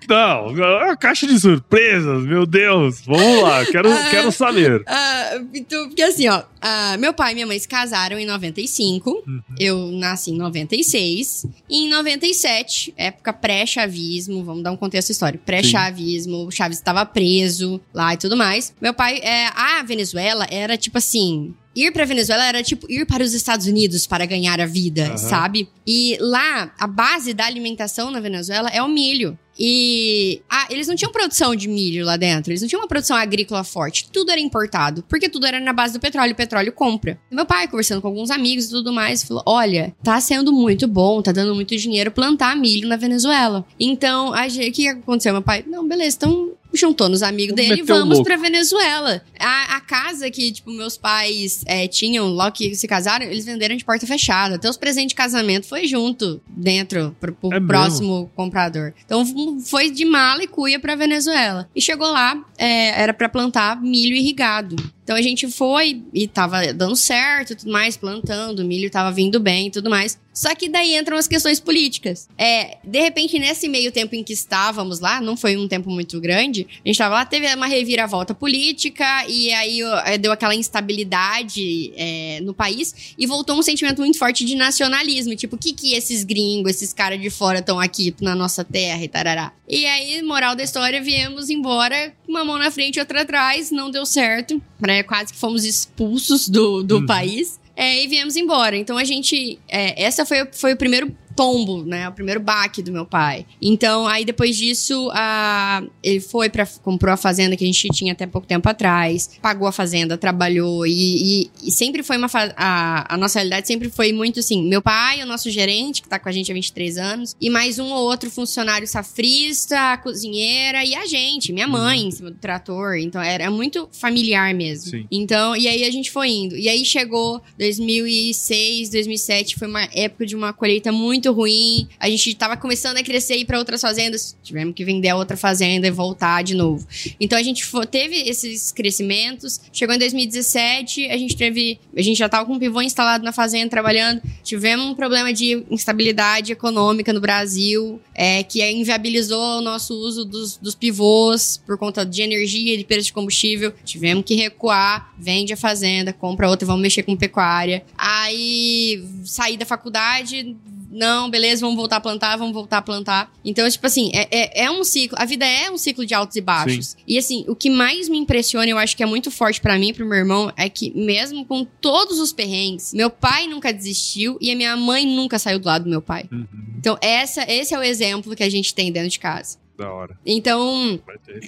Não, a caixa de surpresas, meu Deus. Vamos lá, quero, uh, quero saber. Uh, então, porque assim, ó, uh, meu pai e minha mãe se casaram em 95. Uhum. Eu nasci em 96. E em 97, época pré-chavismo, vamos dar um contexto histórico. Pré-chavismo, o Chaves estava preso lá e tudo mais. Meu pai, é, a Venezuela era tipo assim ir pra Venezuela era tipo ir para os Estados Unidos para ganhar a vida, uhum. sabe? E lá, a base da alimentação na Venezuela é o milho. E ah, eles não tinham produção de milho lá dentro, eles não tinham uma produção agrícola forte. Tudo era importado, porque tudo era na base do petróleo, o petróleo compra. E meu pai, conversando com alguns amigos e tudo mais, falou: Olha, tá sendo muito bom, tá dando muito dinheiro plantar milho na Venezuela. Então, o que aconteceu? Meu pai, não, beleza, então juntou nos amigos dele e vamos pra Venezuela. A, a, casa que, tipo, meus pais é, tinham logo que se casaram, eles venderam de porta fechada. Até os presentes de casamento foi junto, dentro, pro, pro é próximo mesmo? comprador. Então foi de mala e cuia pra Venezuela. E chegou lá, é, era para plantar milho irrigado. Então a gente foi e tava dando certo e tudo mais, plantando, o milho tava vindo bem e tudo mais. Só que daí entram as questões políticas. É, de repente, nesse meio tempo em que estávamos lá, não foi um tempo muito grande, a gente estava lá, teve uma reviravolta política e aí é, deu aquela instabilidade é, no país e voltou um sentimento muito forte de nacionalismo. Tipo, o que que esses gringos, esses caras de fora estão aqui na nossa terra e tarará. E aí, moral da história, viemos embora, uma mão na frente e outra atrás, não deu certo. Né? Quase que fomos expulsos do, do uhum. país. É, e viemos embora. Então a gente. É, essa foi, foi o primeiro tombo, né? O primeiro baque do meu pai. Então, aí depois disso, a, ele foi para comprou a fazenda que a gente tinha até pouco tempo atrás, pagou a fazenda, trabalhou e, e, e sempre foi uma a, a nossa realidade sempre foi muito assim, meu pai, o nosso gerente que tá com a gente há 23 anos, e mais um ou outro funcionário safrista, cozinheira e a gente, minha mãe em cima do trator. Então era muito familiar mesmo. Sim. Então, e aí a gente foi indo. E aí chegou 2006, 2007, foi uma época de uma colheita muito muito ruim. A gente tava começando a crescer e ir para outras fazendas. Tivemos que vender a outra fazenda e voltar de novo. Então a gente teve esses crescimentos. Chegou em 2017, a gente teve. A gente já tava com um pivô instalado na fazenda, trabalhando. Tivemos um problema de instabilidade econômica no Brasil, é, que inviabilizou o nosso uso dos, dos pivôs por conta de energia, de preço de combustível. Tivemos que recuar, vende a fazenda, compra outra, vamos mexer com pecuária. Aí saí da faculdade, não, beleza, vamos voltar a plantar, vamos voltar a plantar. Então, tipo assim, é, é, é um ciclo. A vida é um ciclo de altos e baixos. Sim. E assim, o que mais me impressiona, eu acho que é muito forte para mim e pro meu irmão, é que mesmo com todos os perrengues, meu pai nunca desistiu e a minha mãe nunca saiu do lado do meu pai. Uhum. Então, essa, esse é o exemplo que a gente tem dentro de casa. Da hora. Então,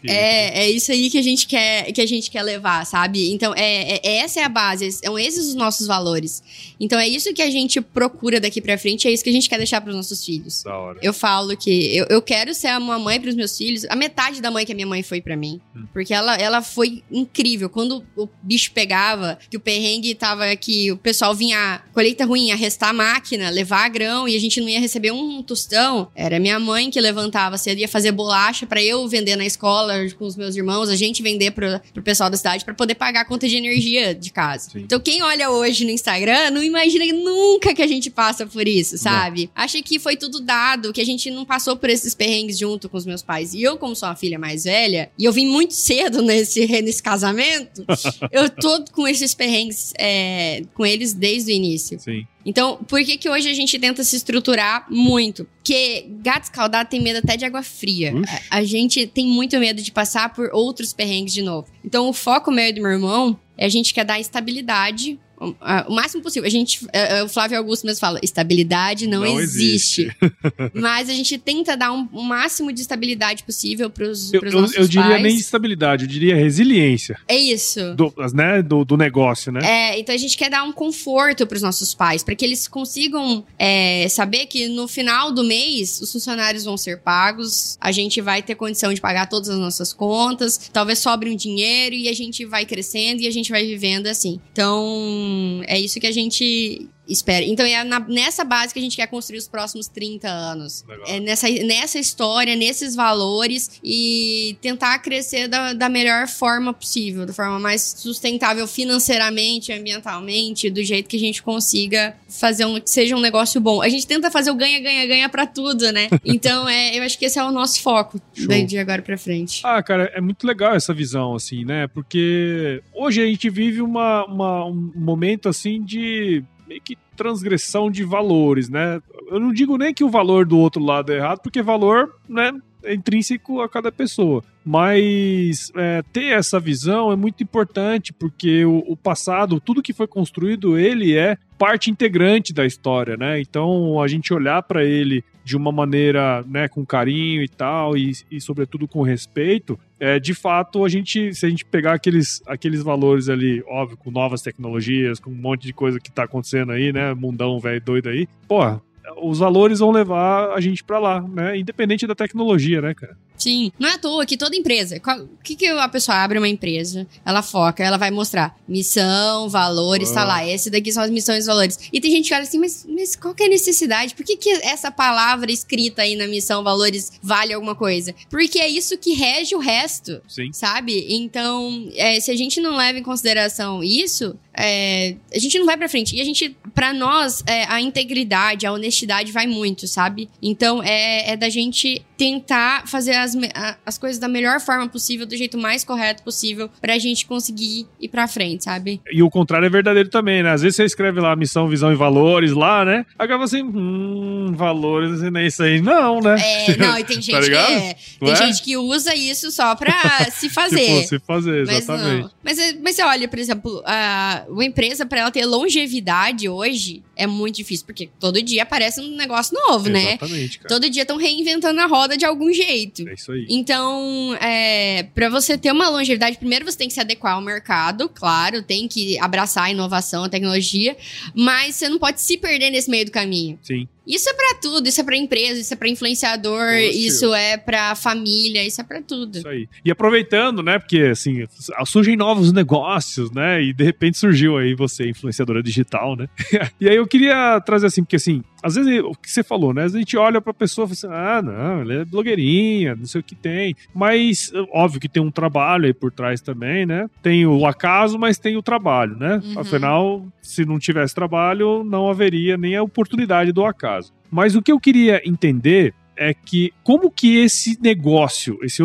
é, é isso aí que a gente quer que a gente quer levar, sabe? Então, é, é, essa é a base, são esses os nossos valores. Então, é isso que a gente procura daqui pra frente, é isso que a gente quer deixar pros nossos filhos. Da hora. Eu falo que eu, eu quero ser uma mãe pros meus filhos, a metade da mãe que a minha mãe foi para mim. Hum. Porque ela, ela foi incrível. Quando o bicho pegava, que o perrengue tava que o pessoal vinha, colheita ruim, arrestar a máquina, levar grão e a gente não ia receber um tostão, era minha mãe que levantava cedo, ia fazer bolacha para eu vender na escola com os meus irmãos, a gente vender pro, pro pessoal da cidade para poder pagar a conta de energia de casa. Sim. Então, quem olha hoje no Instagram não imagina nunca que a gente passa por isso, sabe? Não. Acha que foi tudo dado, que a gente não passou por esses perrengues junto com os meus pais. E eu, como sou a filha mais velha, e eu vim muito cedo nesse, [laughs] nesse casamento, [laughs] eu tô com esses perrengues é, com eles desde o início. Sim. Então, por que, que hoje a gente tenta se estruturar muito? Porque gato escaldado tem medo até de água fria. A, a, gente tem muito medo de passar por outros perrengues de novo. Então, o foco meu e do meu irmão é a gente quer dar estabilidade o máximo possível. A gente, é, é, o Flávio Augusto mesmo fala, estabilidade não, não existe. existe. [laughs] Mas a gente tenta dar um, um máximo de estabilidade possível para os nossos eu, eu diria nem estabilidade, eu diria resiliência. É isso. Do, né, do, do negócio, né? É, então a gente quer dar um conforto para os nossos pais, para que eles consigam é, saber que no final do mês os funcionários vão ser pagos, a gente vai ter condição de pagar todas as nossas contas, talvez sobre um dinheiro e a gente vai crescendo e a gente vai vivendo assim. Então, é isso que a gente espera. Então é na, nessa base que a gente quer construir os próximos 30 anos. Legal. É nessa, nessa história, nesses valores e tentar crescer da, da melhor forma possível, da forma mais sustentável financeiramente, ambientalmente, do jeito que a gente consiga fazer um que seja um negócio bom. A gente tenta fazer o ganha, ganha, ganha para tudo, né? [laughs] Então é, eu acho que esse é o nosso foco daí de agora para frente. Ah, cara, é muito legal essa visão, assim, né? Porque hoje a gente vive uma, uma um momento assim de meio que transgressão de valores, né? Eu não digo nem que o valor do outro lado é errado, porque valor, né, é intrínseco a cada pessoa. Mas é, ter essa visão é muito importante, porque o, o, passado, tudo que foi construído, ele é parte integrante da história, né? Então a gente olhar para ele de uma maneira, né, com carinho e tal, e, e sobretudo com respeito, é, de fato, a gente, se a gente pegar aqueles, aqueles valores ali, óbvio, com novas tecnologias, com um monte de coisa que tá acontecendo aí, né, mundão velho doido aí, porra, os valores vão levar a gente para lá, né? Independente da tecnologia, né, cara? Sim. Não é à toa que toda empresa. O que, que a pessoa abre uma empresa, ela foca, ela vai mostrar missão, valores, tá lá. Esse daqui são as missões e valores. E tem gente que olha assim, mas, mas qual que é a necessidade? Por que, que essa palavra escrita aí na missão, valores, vale alguma coisa? Porque é isso que rege o resto. Sim. Sabe? Então, é, se a gente não leva em consideração isso, é, a gente não vai pra frente. E a gente, pra nós, é, a integridade, a honestidade vai muito, sabe? Então é, é da gente tentar fazer as, as coisas da melhor forma possível, do jeito mais correto possível, pra gente conseguir ir pra frente, sabe? E o contrário é verdadeiro também, né? Às vezes você escreve lá missão, visão e valores lá, né? Acaba assim, hum, valores, não é isso aí, não, né? É, [laughs] não, e tem gente, tá que, é, tem é? gente que usa isso só pra [laughs] se fazer. tipo, se fazer, exatamente. Mas, mas, mas você olha, por exemplo, a, uma empresa, pra ela ter longevidade hoje, é muito difícil, porque todo dia aparece um negócio novo, né? Exatamente, cara. Todo dia estão reinventando a roda de algum jeito. É isso aí. Então, é, para você ter uma longevidade, primeiro você tem que se adequar ao mercado, claro, tem que abraçar a inovação, a tecnologia, mas você não pode se perder nesse meio do caminho. Sim. Isso é pra tudo, isso é pra empresa, isso é pra influenciador, Poxa. isso é pra família, isso é pra tudo. Isso aí. E aproveitando, né? Porque assim, surgem novos negócios, né? E de repente surgiu aí você, influenciadora digital, né? [laughs] e aí eu queria trazer assim, porque assim, às vezes o que você falou, né? Às vezes a gente olha pra pessoa e fala assim, ah, não, ela é blogueirinha, não sei o que tem. Mas, óbvio que tem um trabalho aí por trás também, né? Tem o acaso, mas tem o trabalho, né? Uhum. Afinal, se não tivesse trabalho, não haveria nem a oportunidade do acaso. Mas o que eu queria entender é que como que esse negócio, esse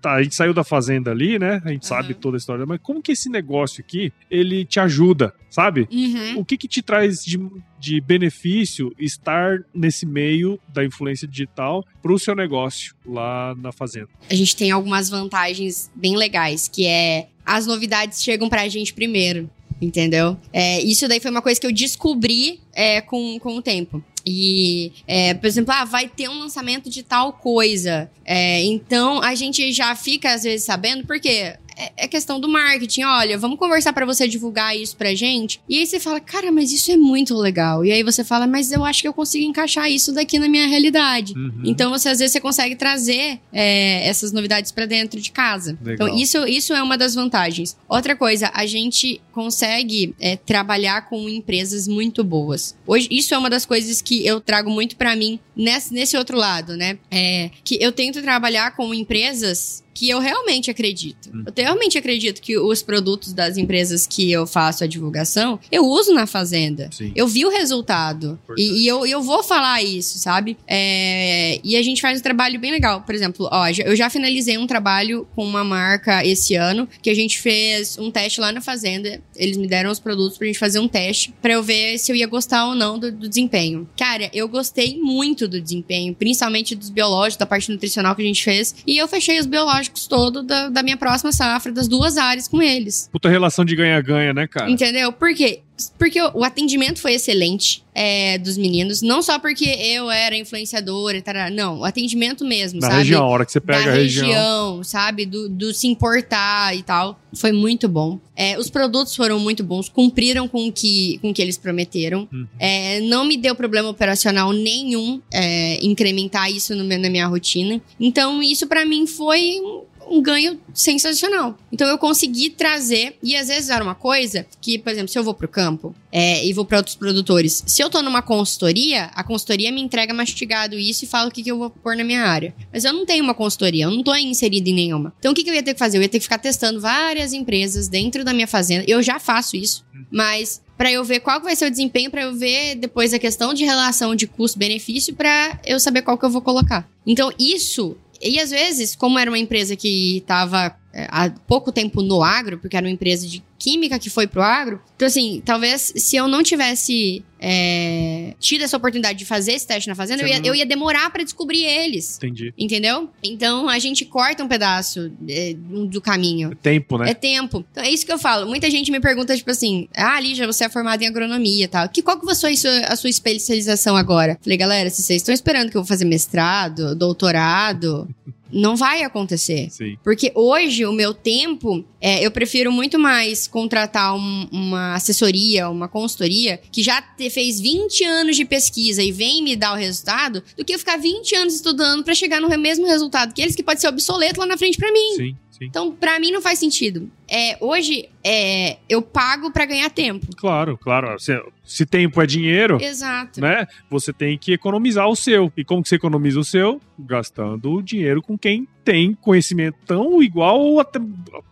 tá, a gente saiu da fazenda ali, né? A gente Uhum. sabe toda a história, mas como que esse negócio aqui, ele te ajuda, sabe? Uhum. O que que te traz de, de benefício estar nesse meio da influência digital pro seu negócio lá na fazenda? A gente tem algumas vantagens bem legais, que é as novidades chegam pra gente primeiro. Entendeu? É, isso daí foi uma coisa que eu descobri é, com, com o tempo. E, é, por exemplo, ah, vai ter um lançamento de tal coisa. É, então a gente já fica às vezes sabendo, porque é, é questão do marketing. Olha, vamos conversar pra você divulgar isso pra gente. E aí você fala, cara, mas isso é muito legal. E aí você fala, mas eu acho que eu consigo encaixar isso daqui na minha realidade. Uhum. Então, você, às vezes, você consegue trazer é, essas novidades pra dentro de casa. Legal. Então, isso, isso é uma das vantagens. Outra coisa, a gente consegue é, trabalhar com empresas muito boas. Hoje, isso é uma das coisas que eu trago muito pra mim nesse, nesse outro lado, né? É, que eu tento trabalhar com empresas que eu realmente acredito. Hum. Eu realmente acredito que os produtos das empresas que eu faço a divulgação, eu uso na fazenda. Sim. Eu vi o resultado. E, e eu, eu vou falar isso, sabe? É, e a gente faz um trabalho bem legal. Por exemplo, ó, eu já finalizei um trabalho com uma marca esse ano, que a gente fez um teste lá na fazenda. Eles me deram os produtos pra gente fazer um teste, pra eu ver se eu ia gostar ou não do, do desempenho. Cara, eu gostei muito do desempenho, principalmente dos biológicos, da parte nutricional que a gente fez. E eu fechei os biológicos todo da, da minha próxima safra, das duas áreas com eles. Puta relação de ganha-ganha, né, cara? Entendeu? Por quê? Porque o atendimento foi excelente é, dos meninos. Não só porque eu era influenciadora e tal. Não, o atendimento mesmo, Na sabe? região, a hora que você pega da a região. região, sabe? Do, do se importar e tal. Foi muito bom. É, os produtos foram muito bons, cumpriram com o que, com o que eles prometeram. Uhum. É, não me deu problema operacional nenhum é, incrementar isso no meu- na minha rotina. Então, isso pra mim foi um- um ganho sensacional. Então eu consegui trazer, e às vezes era uma coisa que, por exemplo, se eu vou pro campo é, e vou pra outros produtores, se eu tô numa consultoria, a consultoria me entrega mastigado isso e fala o que, que eu vou pôr na minha área. Mas eu não tenho uma consultoria, eu não tô inserida em nenhuma. Então o que, que eu ia ter que fazer? Eu ia ter que ficar testando várias empresas dentro da minha fazenda. Eu já faço isso, mas Pra eu ver qual vai ser o desempenho, pra eu ver depois a questão de relação de custo-benefício, pra eu saber qual que eu vou colocar. Então, isso. E às vezes, como era uma empresa que estava há pouco tempo no agro, porque era uma empresa de química que foi pro agro, então assim, talvez se eu não tivesse é, tido essa oportunidade de fazer esse teste na fazenda, eu ia, não- eu ia demorar pra descobrir eles. Entendi. Entendeu? Então a gente corta um pedaço é, do caminho. É tempo, né? É tempo. Então é isso que eu falo. Muita gente me pergunta, tipo assim, ah, Lígia, você é formada em agronomia e tal. Que, qual que ser a sua, a sua especialização agora? Falei, galera, se vocês estão esperando que eu vou fazer mestrado, doutorado, [laughs] não vai acontecer. Sim. Porque hoje, o meu tempo, é, eu prefiro muito mais contratar um- uma assessoria, uma consultoria, que já te- fez 20 anos de pesquisa e vem me dar o resultado, do que eu ficar 20 anos estudando pra chegar no mesmo resultado que eles, que pode ser obsoleto lá na frente pra mim. Sim, sim. Então, pra mim, não faz sentido. É, hoje, é, eu pago pra ganhar tempo. Claro, claro. Se, se tempo é dinheiro, Exato. né? Você tem que economizar o seu. E como que você economiza o seu? Gastando o dinheiro com quem tem conhecimento tão igual ou até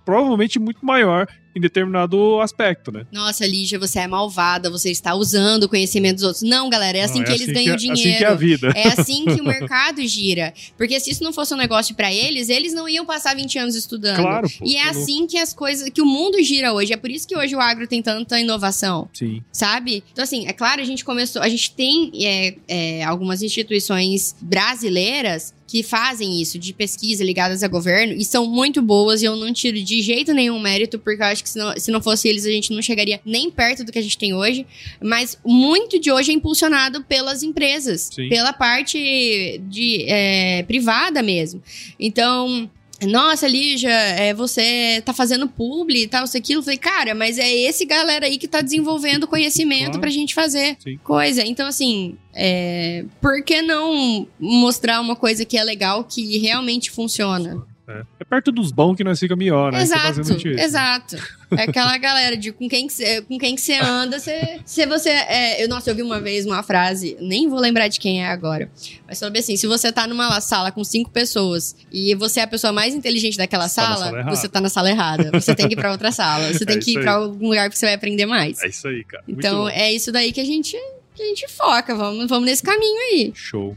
provavelmente muito maior em determinado aspecto, né? Nossa, Lígia, você é malvada, você está usando o conhecimento dos outros. Não, galera, é assim Não, que é eles assim ganham que é- dinheiro. Assim que é a vida. É assim que o mercado gira. Porque se isso não fosse um negócio pra eles, eles não iam passar 20 anos estudando. Claro, pô. E é assim que as coisas, que o mundo gira hoje. É por isso que hoje o agro tem tanta inovação. Sim. Sabe? Então, assim, é claro, a gente começou. A gente tem é, é, algumas instituições brasileiras que fazem isso, de pesquisa ligadas a governo, e são muito boas, e eu não tiro de jeito nenhum mérito, porque eu acho que se não, se não fosse eles, a gente não chegaria nem perto do que a gente tem hoje. Mas muito de hoje é impulsionado pelas empresas, Sim. pela parte de é, privada mesmo. Então. Nossa, Lígia, é, você tá fazendo publi e tal, isso aquilo. Eu falei, cara, mas é esse galera aí que tá desenvolvendo conhecimento Claro. pra gente fazer Sim. coisa. Então, assim, é, por que não mostrar uma coisa que é legal, que realmente funciona? É, É perto dos bons que nós fica melhor, né? É exato, isso. exato. É aquela [laughs] galera de com quem que você, com quem que você anda, você, se você é, eu, nossa, eu vi uma vez uma frase, nem vou lembrar de quem é agora, mas bem assim, se você tá numa sala com cinco pessoas e você é a pessoa mais inteligente daquela Você tá sala, sala errada. você tá na sala errada. Você tem que ir pra outra sala, você [laughs] É tem que isso ir pra algum lugar que você vai aprender mais. É isso aí, cara. Então, é isso daí que a gente que a gente foca, vamos, vamos nesse caminho aí. Show.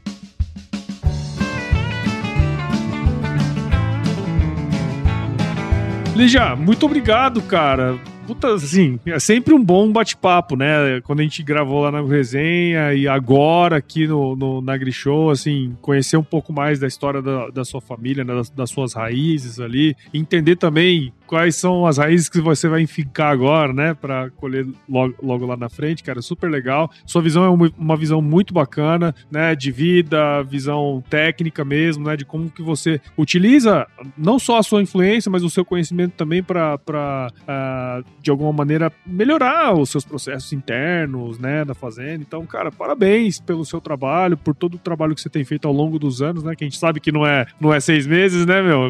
Lígia, muito obrigado, cara. Puta, assim, é sempre um bom bate-papo, né? Quando a gente gravou lá na resenha e agora aqui no, no Nagri Show, assim, conhecer um pouco mais da história da, da sua família, né? das, das suas raízes ali, entender também quais são as raízes que você vai enficar agora, né? Pra colher logo, logo lá na frente, cara, super legal. Sua visão é uma, visão muito bacana, né? De vida, visão técnica mesmo, né? De como que você utiliza não só a sua influência, mas o seu conhecimento também para de alguma maneira melhorar os seus processos internos, né, da fazenda. Então, cara, parabéns pelo seu trabalho, por todo o trabalho que você tem feito ao longo dos anos, né? Que a gente sabe que não é, não é seis meses, né, meu?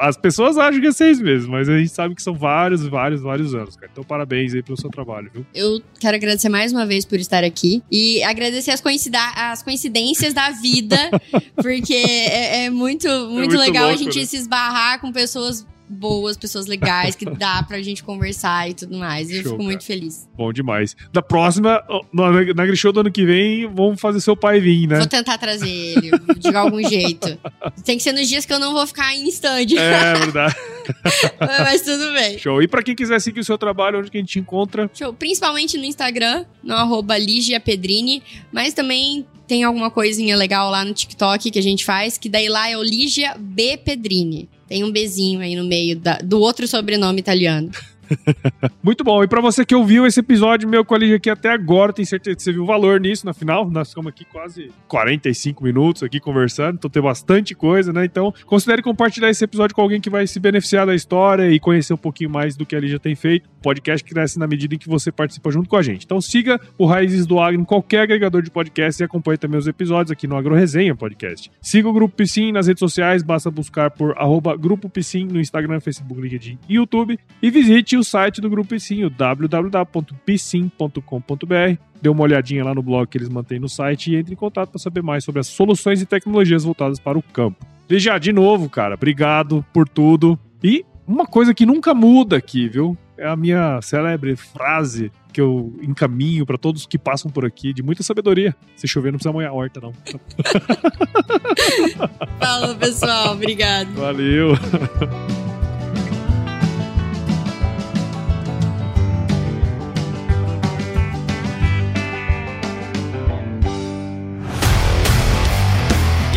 As pessoas acham que é seis meses, mas a gente sabe que são vários, vários, vários anos, cara. Então, parabéns aí pelo seu trabalho, viu? Eu quero agradecer mais uma vez por estar aqui e agradecer as, coincida- as coincidências da vida, [laughs] porque é, é muito, muito, muito legal a louco, gente né? se esbarrar com pessoas boas, pessoas legais, que dá pra gente conversar e tudo mais. E eu Show, fico cara. muito feliz. Bom demais. Da próxima, no Nagri Show do ano que vem, vamos fazer seu pai vir, né? Vou tentar trazer ele de algum jeito. Tem que ser nos dias que eu não vou ficar em stand. É verdade. [laughs] Mas tudo bem. Show. E pra quem quiser seguir o seu trabalho, onde que a gente te encontra? Show. Principalmente no Instagram, no arroba Ligia Pedrini, mas também tem alguma coisinha legal lá no TikTok que a gente faz, que daí lá é o Ligia B Pedrini. Tem um Bzinho aí no meio da- do outro sobrenome italiano. [laughs] Muito bom. E pra você que ouviu esse episódio meu com a Lígia aqui até agora, tenho certeza que você viu valor nisso na final. Nós ficamos aqui quase 45 minutos aqui conversando, então tem bastante coisa, né? Então, considere compartilhar esse episódio com alguém que vai se beneficiar da história e conhecer um pouquinho mais do que a Lígia tem feito. O podcast cresce na medida em que você participa junto com a gente. Então, siga o Raízes do Agro em qualquer agregador de podcast e acompanhe também os episódios aqui no Agro Resenha Podcast. Siga o Grupo Piscin nas redes sociais, basta buscar por arroba Grupo Piscin no Instagram, Facebook, LinkedIn e YouTube. E visite o site do Grupo Piscin, o www.piscin.com.br. Dê uma olhadinha lá no blog que eles mantêm no site e entre em contato para saber mais sobre as soluções e tecnologias voltadas para o campo. Lígia, de novo, cara, obrigado por tudo. E uma coisa que nunca muda aqui, viu? É a minha célebre frase que eu encaminho para todos que passam por aqui, de muita sabedoria. Se chover, não precisa molhar a horta, não. [laughs] Falou, pessoal. Obrigado. Valeu! [laughs]